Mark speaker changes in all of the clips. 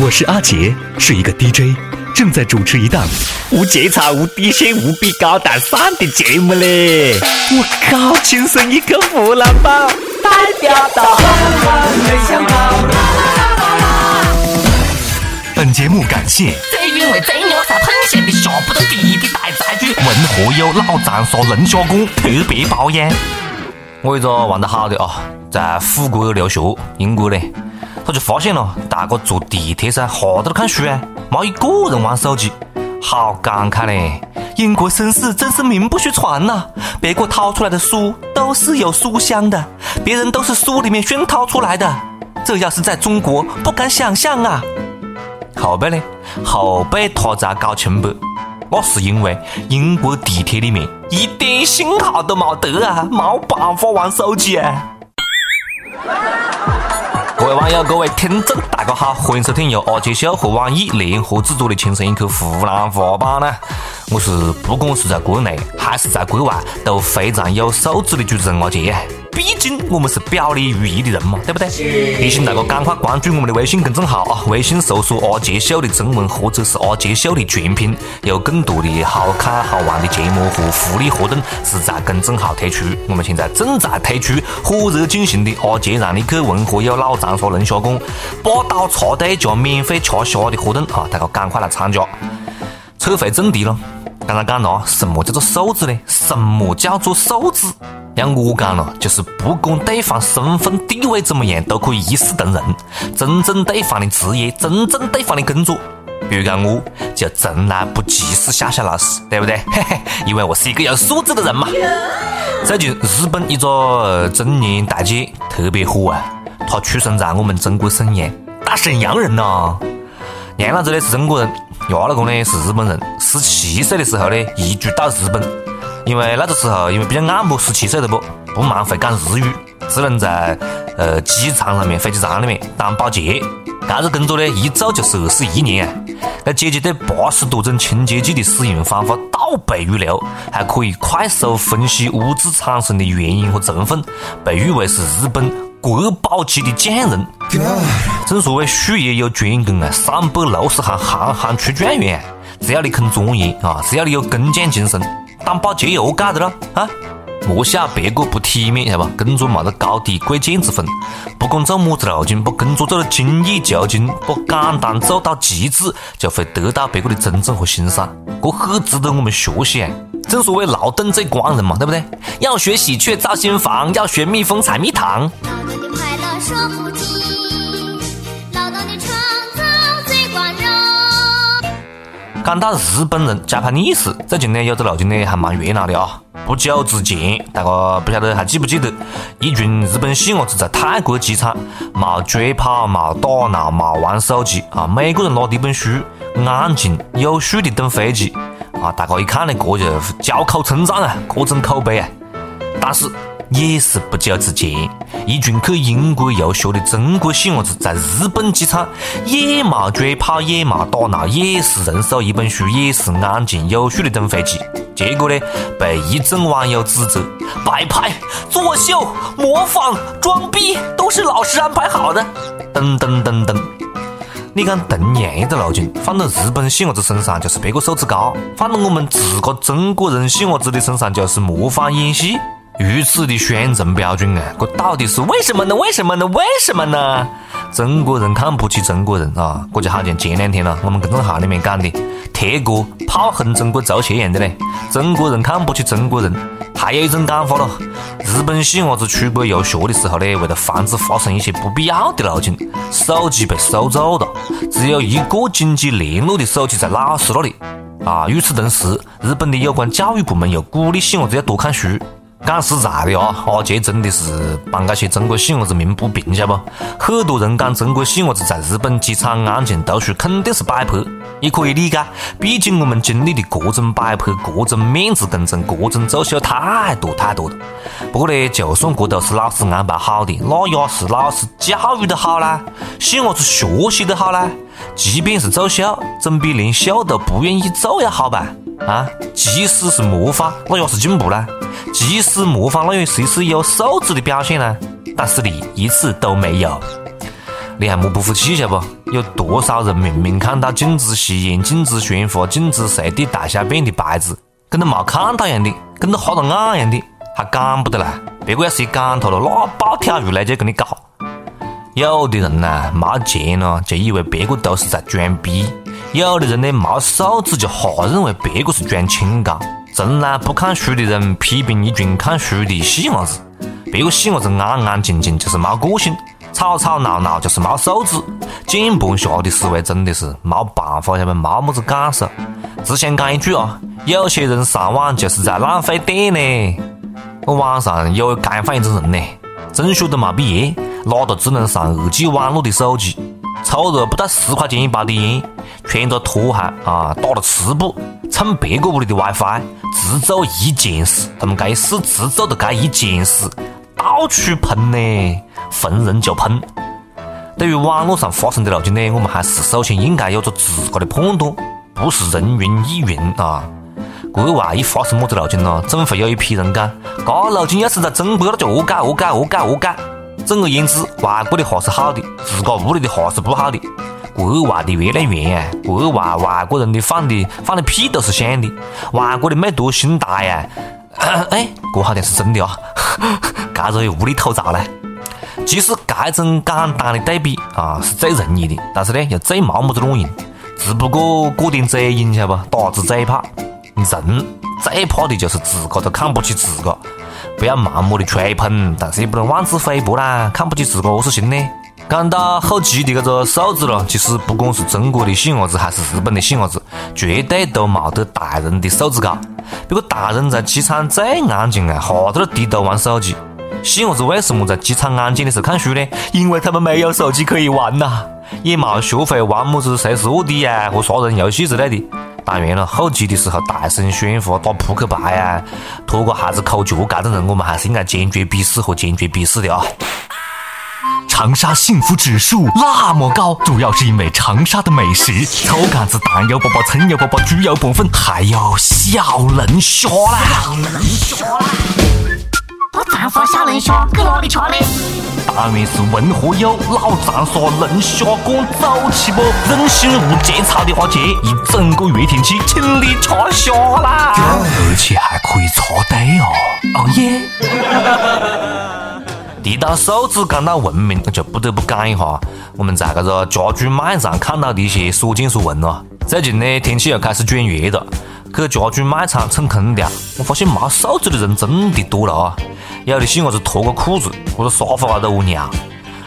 Speaker 1: 我是阿杰，是一个 DJ，正在主持一档
Speaker 2: 无节操、无底线、无比高大上的节目嘞！我靠，亲生一个湖南宝，代表到没想到。
Speaker 1: 本节目感谢
Speaker 2: 最原味、最牛叉、喷咸的下不得地的大菜剧，文和友老长沙龙虾馆特别包养。我一个玩得好的啊，在法国留学，英国嘞。他就发现了，大哥坐地铁噻，哈都在看书啊，没一个人玩手机，好感慨嘞！英国绅士真是名不虚传呐，别个掏出来的书都是有书香的，别人都是书里面熏陶出来的，这要是在中国，不敢想象啊！后背呢？后背他在搞清白，那是因为英国地铁里面一点信号都没得啊，没办法玩手机啊！各位网友，各位听众，大家好，欢迎收听由阿杰秀和网易联合制作的《轻松一刻湖南话版》呢。我是不管是在国内还是在国外都非常有素质的主持人阿杰。毕竟我们是表里如一的人嘛，对不对？提醒大家赶快关注我们的微信公众号啊！微信搜索“阿杰秀”的中文或者是“阿杰秀”的全拼，有更多的好看好玩的节目和福利活动是在公众号推出。我们现在正在推出火热进行的“阿杰让你去文和友老长沙龙虾馆八刀插队加免费吃虾”的活动啊！大家赶快来参加。扯回正题了，刚刚讲了什么叫做素质呢？什么叫做素质？像我讲了，就是不管对方身份地位怎么样，都可以一视同仁，尊重对方的职业，尊重对方的工作。比如讲，我就从来不歧视夏夏老师，对不对？嘿嘿，因为我是一个有素质的人嘛。最近日本一个中年大姐特别火啊，她出生在我们中国沈阳，大沈阳人呐。娘老子呢是中国人，伢老公呢是日本人，十七岁的时候呢移居到日本。因为那个时候，因为比较暗么，十七岁的不不蛮会讲日语，只能在呃机场上面、飞机场里面当保洁。这个工作呢，一做就是二十一年啊！那姐姐对八十多种清洁剂的使用方法倒背如流，还可以快速分析污渍产生的原因和成分，被誉为是日本国宝级的匠人。正所谓术业有专攻啊，三百六十行，行行出状元。只要你肯钻研啊，只要你有工匠精神。当保洁又干的了啊！莫笑别个不体面，晓得吧？工作没得高低贵贱之分，不管做么子路径，把工作做得精益求精，把简单做到极致，就会得到别个的尊重和欣赏。这很值得我们学习啊！正所谓劳动最光荣嘛，对不对？要学喜鹊造新房，要学蜜蜂采蜜糖。讲到日本人交配历史，最近呢有个路径呢还蛮热闹的啊！不久之前，大家不晓得还记不记得，一群日本细伢子在泰国机场，没追跑，没打闹，没玩手机啊，每个人拿着一本书，安静有序的等飞机啊！大家一看呢，这就交口称赞啊，各种口碑啊！但是。也是不久之前，一群去英国游学的中国细伢子在日本机场也没追跑，也没打闹，也是人手一本书，也是安静有序的等飞机。结果呢，被一众网友指责摆拍、作秀、模仿、装逼，都是老师安排好的。等等等等，你看同样一个路径，放到日本细伢子身上就是别个素质高，放到我们自个中国人细伢子的身上就是模仿演戏。如此的双重标准啊，这到底是为什么呢？为什么呢？为什么呢？中国人看不起中国人啊！这就好像前两天了，我们公众号里面讲的铁哥炮轰中国足球一样的嘞。中国人看不起中国人，还有一种讲法咯：日本细伢子出国游学的时候呢，为了防止发生一些不必要的路径，手机被收走了，只有一个紧急联络的手机在老师那里啊。与此同时，日本的有关教育部门又鼓励细伢子要多看书。讲实在的啊，阿杰真的是帮那些中国细伢子鸣不平，晓得不？很多人讲中国细伢子在日本机场安静读书，肯定是摆拍，也可以理解。毕竟我们经历的各种摆拍、各种面子工程、各种作秀太多太多了。不过呢，就算这都是老师安排好的，那也是老师教育的好啦，细伢子学习的好啦。即便是作秀，总比连秀都不愿意做要好吧？啊，即使是模仿，那也是进步啦。即使模仿，那也是有素质的表现呢。但是你一次都没有。你还莫不服气晓不？有多少人明明看到禁止吸烟、禁止喧哗、禁止随地大小便的牌子，跟他没看到一样的，跟他瞎了眼一样的，还讲不得来？别个要是一赶头了，那暴跳如雷就跟你搞。有的人呢，没钱了，就以为别个都是在装逼；有的人呢，没素质，就瞎认为别个是装清高。从来不看书的人批评一群看书的细伢子，别个细伢子安安静静就是没个性。吵吵闹闹就是没素质，键盘侠的思维真的是没办法，他们没么子感受。只想讲一句啊，有些人上网就是在浪费电呢。我网上有干放一种人呢，中学都没毕业，拿着只能上二 G 网络的手机，抽着不到十块钱一包的烟，穿着拖鞋啊，打了赤膊，蹭别个屋里的 WiFi，只做一件事，他们该事只做的该一件事，到处喷呢。逢人就喷。对于网络上发生的路径呢，我们还是首先应该有着自个的判断，不是人云亦云啊。国外一发生么子路径呢，总会有一批人讲，这路径要是在中国，那就恶改恶改恶改恶改。总而言之，外国的话是好的，自个屋里的话是不好的。国外的月亮圆啊，国外外国人的放的放的屁都是香的，外国的美图心大呀。哎，这好像是真的啊，这个无厘头造嘞。其实这种简单的对比啊，是最容易的，但是呢，又最没么子卵用。只不过过点嘴瘾，晓得不？打字嘴炮。人最怕的就是自个都看不起自个，不要盲目的吹捧，但是也不能妄自菲薄啦。看不起自个，何是行呢？讲到后期的这个素质了，其实不管是中国的细伢子还是日本的细伢子，绝对都冇得大人的素质高。别个大人在机场最安静啊，哈在那低头玩手机。细伢子为什么在机场安静的时候看书呢？因为他们没有手机可以玩呐，也冇学会玩么子谁是卧底呀和杀人游戏之类的。当然了，后期的时候大声喧哗、打扑克牌呀、拖个孩子抠脚，这种人我们还是应该坚决鄙视和坚决鄙视的啊。
Speaker 1: 长沙幸福指数那么高，主要是因为长沙的美食：草杆子、蛋油粑粑、葱油粑粑、猪油拌粉，还有小龙虾啦。
Speaker 3: 长沙小龙虾搁哪里吃呢？
Speaker 1: 当然是文和友老长沙龙虾馆走起不？任性无节操的话，去一整个月天气，请你吃虾啦！而且还可以插队哦！哦耶！
Speaker 2: 提到素质，讲到文明，就不得不讲一下我们在这个家居卖场看到的一些所见所闻了。最近呢，天气又开始转热了，去家居卖场蹭空调，我发现没素质的人真的多了啊！有的细伢子脱个裤子，或者沙发高头屙尿，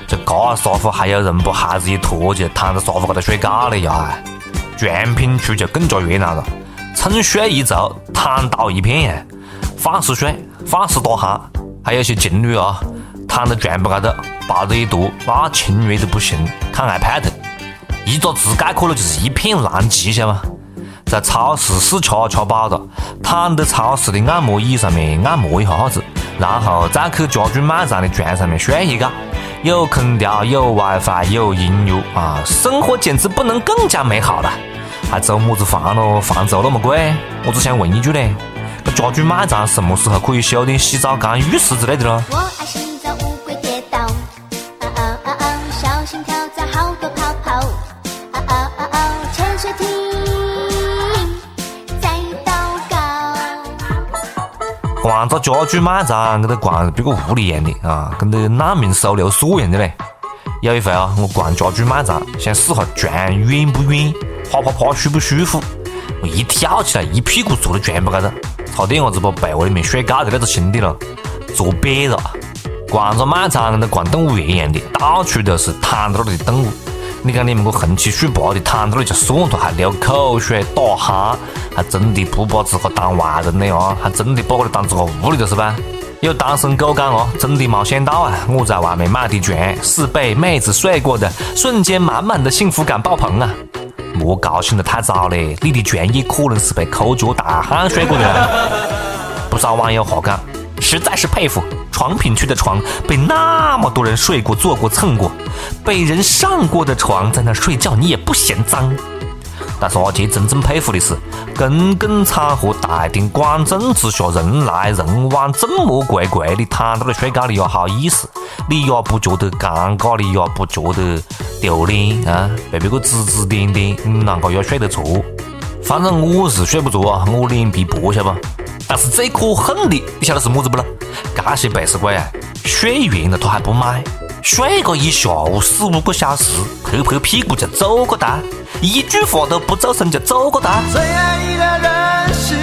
Speaker 2: 就这沙发还有人把鞋子一脱就躺在沙发高头睡觉了呀！全品区就更加热闹了，趁睡一族躺倒一片呀，放肆睡，放肆打鼾，还有些情侣啊，躺在床铺高头抱着一坨，那亲热的不行，看 iPad，一个字概括了就是一片狼藉，晓得吗？在超市试吃吃饱了，躺在超市的按摩椅上面按摩一下子。然后再去家居卖场的床上面睡一觉，有空调，有 WiFi，有音乐啊，生活简直不能更加美好了。还租么子房咯？房租那么贵？我只想问一句嘞，这家居卖场什么时候可以修点洗澡缸、浴室之类的咯？逛个家具卖场，跟得逛别个屋里一样的啊，跟得难民收留所一样的嘞。有一回啊，我逛家具卖场，想试下床软不软，趴趴趴舒不舒服。我一跳起来，一屁股坐在床铺高头，差点伢子把被窝里面睡觉的那个兄弟了坐瘪了。逛个卖场跟得逛动物园一样的，到处都是躺在那里的动物。你讲你们个横七竖八的躺在那里就算了，还流口水、打鼾。还真的不把自个当外人的啊，还真的把我当自个屋里头是吧？有单身狗讲哦，真的没想到啊！我在外面买的床是被妹子睡过的，瞬间满满的幸福感爆棚啊！莫高兴得太早嘞，你的床也可能是被抠脚大汉睡过的。不少网友话讲，实在是佩服床品区的床被那么多人睡过、坐过、蹭过，被人上过的床在那睡觉，你也不嫌脏。但是阿杰真正佩服的是，公共场合大庭广众之下，人来人往，这么贵贵的躺到那睡觉，你也好意思，你也不觉得尴尬，你也不觉得丢脸啊？被别个指指点点，你啷个要睡得着？反正我是睡不着啊，我脸皮薄，晓得不？但是最可恨的，你晓得是么子不咯？这些背时鬼啊，睡完了他还不买，睡个一下午四五个小时，拍拍屁股就走个哒，一句话都不做声就走个哒。最爱的人是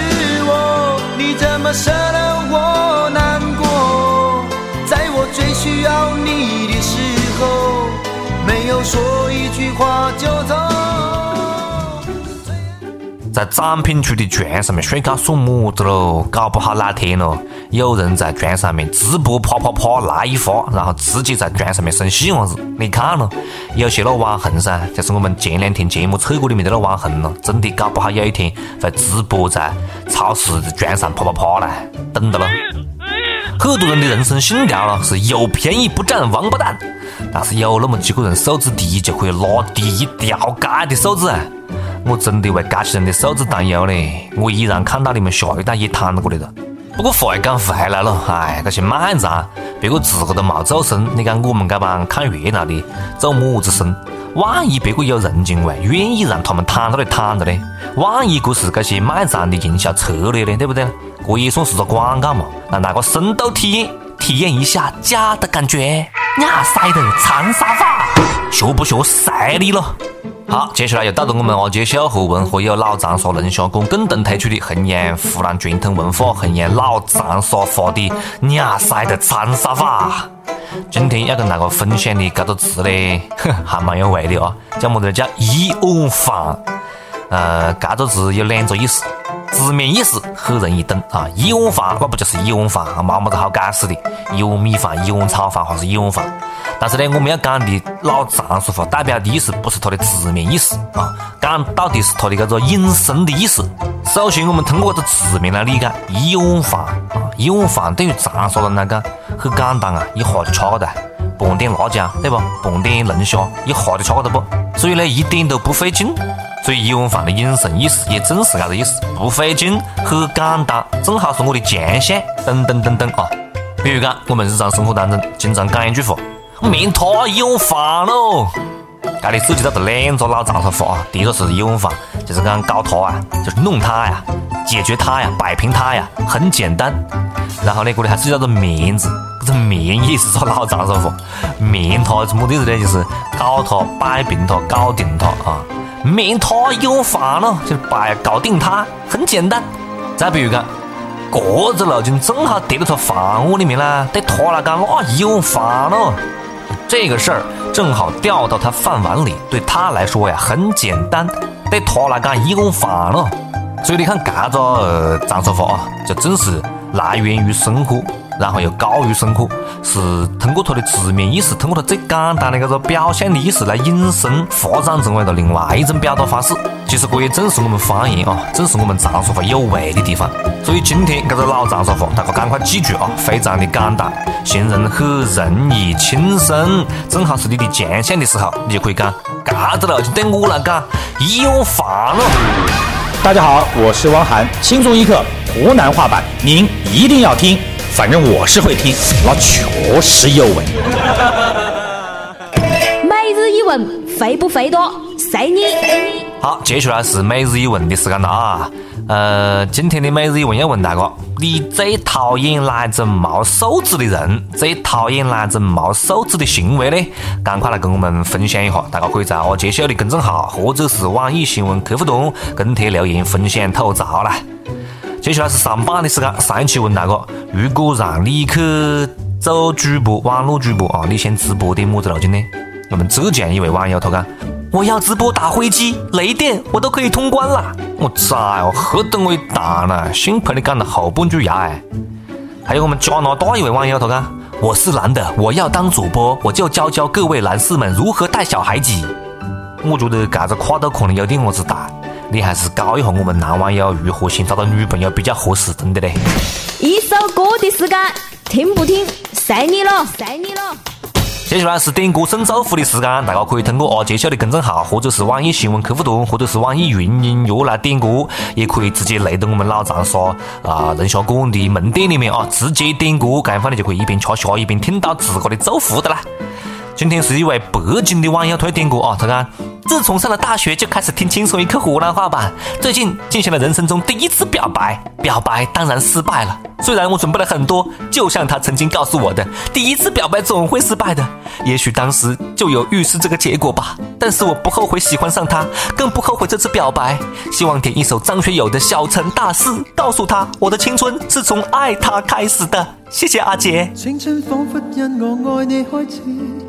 Speaker 2: 我，你怎么舍得我难过？在我最需要你的时候，没有说一句话就走。在展品区的床上面睡觉算么子喽？搞不好哪天喽，有人在床上面直播啪啪啪来一发，然后自己在床上面生细伢子。你看喽，有些那网红噻，就是我们前两天节目测过里面的那网红咯，真的搞不好有一天会直播在超市的床上啪啪啪来，等着喽。很多人的人生信条咯是有便宜不占王八蛋，但是有那么几个人素质低就可以拿第一条街的素质。我真的为这些人的素质担忧嘞！我依然看到你们下一代也躺过来了。不过话讲回来了，哎，这些卖账，别个自个都冇做声，你讲我们这帮看热闹的做么子声？万一别个有人情味，愿意让他们躺到那里躺着呢？万一这是这些卖账的营销策略呢？对不对？这也算是个广告嘛，让大家深度体验体验一下假的感觉。亚塞的长沙话，学不学晒你了？好，接下来又到了我们阿杰秀和文和友老长沙龙虾馆共同推出的弘扬湖南传统文化、弘扬老长沙话的亚塞的长沙话。今天要跟大家分享的这个词呢，还蛮有味的啊，叫么子？叫一碗饭。呃，这个字有两个意思，字面意思很容易懂啊，一碗饭那不就是一碗饭，没么子好解释的，一碗米饭、一碗炒饭还是一碗饭。但是呢，我们要讲的老长沙话代表的意思不是它的字面意思啊，讲到底是它的这个引申的意思。首先，我们通过这个字面来理解，一碗饭啊，一碗饭对于长沙人来讲很简单啊，一下就吃个的，拌点辣椒对不？拌点龙虾，一下就吃个的不？所以呢，一点都不费劲。所以一碗饭的引申意思也正是这个意思，不费劲，很简单，正好是我的强项，等等等等啊。比如讲，我们日常生活当中经常讲一句话。面塌一碗饭喽，这里涉及到的两个老长沙话啊。第一个是有房，就是讲搞它啊，就是弄它呀，解决它呀，摆平它呀，很简单。然后呢，这里还涉及到的面子，这个面也是说老长沙话，面塌是么意思呢？就是搞它，摆平它，搞定它啊。面塌一碗饭喽，就是摆搞定它，很简单。再比如讲，这只路径正好跌到他房屋里面啦，对他来讲那一碗饭喽。这个事儿正好掉到他饭碗里，对他来说呀很简单，对他来讲一碗饭了。所以你看，这个张师傅啊，这真是来源于生活。然后又高于生活，是通过它的字面意思，通过它最简单的这个表象的意思来引申发展成为了另外一种表达方式。其实这也正是我们方言啊，正是我们长沙话有味的地方。所以今天这个老长沙话，大家赶快记住啊，非常的简单，形容很容易轻松，正好是你的强项的时候，你就可以讲。这个了就对我来讲一碗饭了。
Speaker 4: 大家好，我是汪涵，轻松一刻湖南话版，您一定要听。反正我是会听，那确实有味。
Speaker 5: 每日一问，肥不肥多？随你。
Speaker 2: 好，接下来是每日一问的时间了啊。呃，今天的每日一问要问大家：你最讨厌哪种没素质的人？最讨厌哪种没素质的行为呢？赶快来跟我们分享一下。大家可以在阿杰秀的公众号或者是网易新闻客户端跟帖留言分享吐槽啦。接下来是上榜的时间。上一期问大家，如果让你去做主播，网络主播啊，你想直播点么子路径呢？我们浙江一位网友他讲，我要直播打飞机、雷电，我都可以通关了。我崽哦，何等伟大呢！幸亏你讲了后半句呀哎。还有我们加拿大一位网友他讲，我是男的，我要当主播，我就教教各位男士们如何带小孩子。我觉得这个跨度可能有点么子大。你还是教一下我们男网友如何先找到女朋友比较合适，真的嘞。
Speaker 5: 一首歌的时间，听不听随你了，随你了。
Speaker 2: 接下来是点歌送祝福的时间，大家可以通过阿杰秀的公众号，或者是网易新闻客户端，或者是网易云音乐来点歌，也可以直接来到我们老长沙啊龙虾馆的门店里面啊，直接点歌，这样话你就可以一边吃虾一边听到自个的祝福的啦。今天是一位北京的网友推荐歌啊，他讲自从上了大学就开始听轻松一刻湖南话版，最近进行了人生中第一次表白，表白当然失败了。虽然我准备了很多，就像他曾经告诉我的，第一次表白总会失败的。也许当时就有预示这个结果吧，但是我不后悔喜欢上他，更不后悔这次表白。希望点一首张学友的《小城大事》，告诉他我的青春是从爱他开始的。谢谢阿杰。
Speaker 6: 青春仿佛因我爱你开始。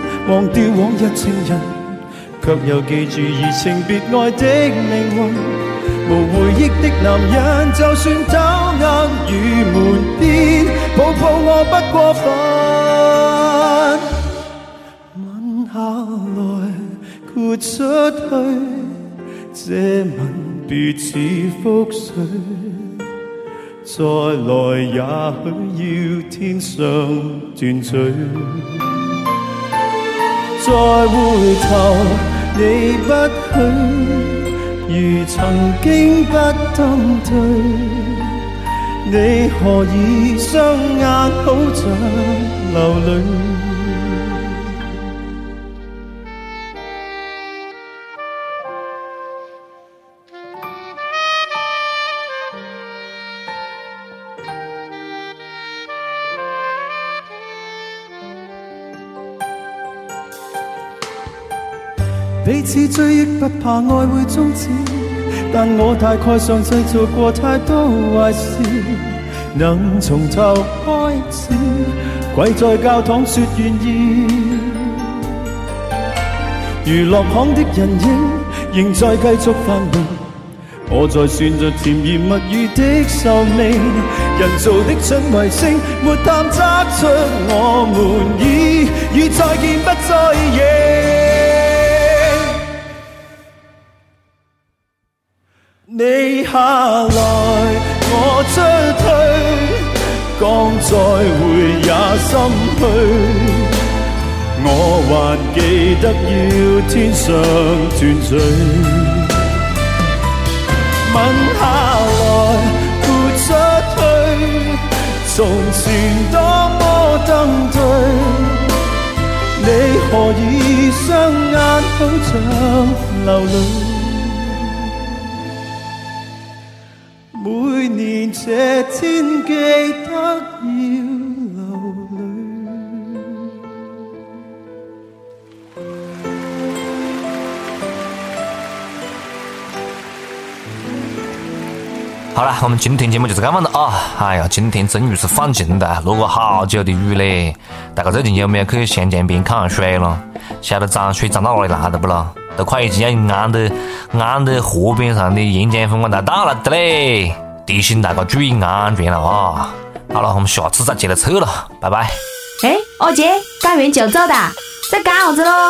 Speaker 6: 忘掉往日情人，却又记住移情别爱的命运。无回忆的男人，就算偷呃与门边，抱抱我不过分。吻下来，豁出去，这吻别似覆水。再来也许要天上断罪。再回头，你不许，如曾经不登对，你何以双眼好像流泪？追忆，不怕爱会终止，但我大概上制造过太多坏事，能从头开始，跪在教堂说愿意。娱乐行的人影仍在继续繁荣，我在算着甜言蜜语的寿命，人造的准卫星没探测出我们已与再见不再认。你下来，我出去，讲再会也心虚。我还记得要天上断罪，吻下来，豁出去，从前多么登对。你何以双眼好像流泪？这天记得要流
Speaker 2: 好了，我们今天节目就是这样的啊！哎呀，今天终于是放晴了，落过好久的雨嘞。大家最近有没有去湘江边看下水了？晓得涨水涨到哪里来了不咯？都快已经要淹到淹到河边上的沿江风光大道了的嘞！提醒大家注意安全了啊！好了，我们下次再接着扯了，拜拜。
Speaker 5: 哎，二姐，干完就走哒，在干啥子喽？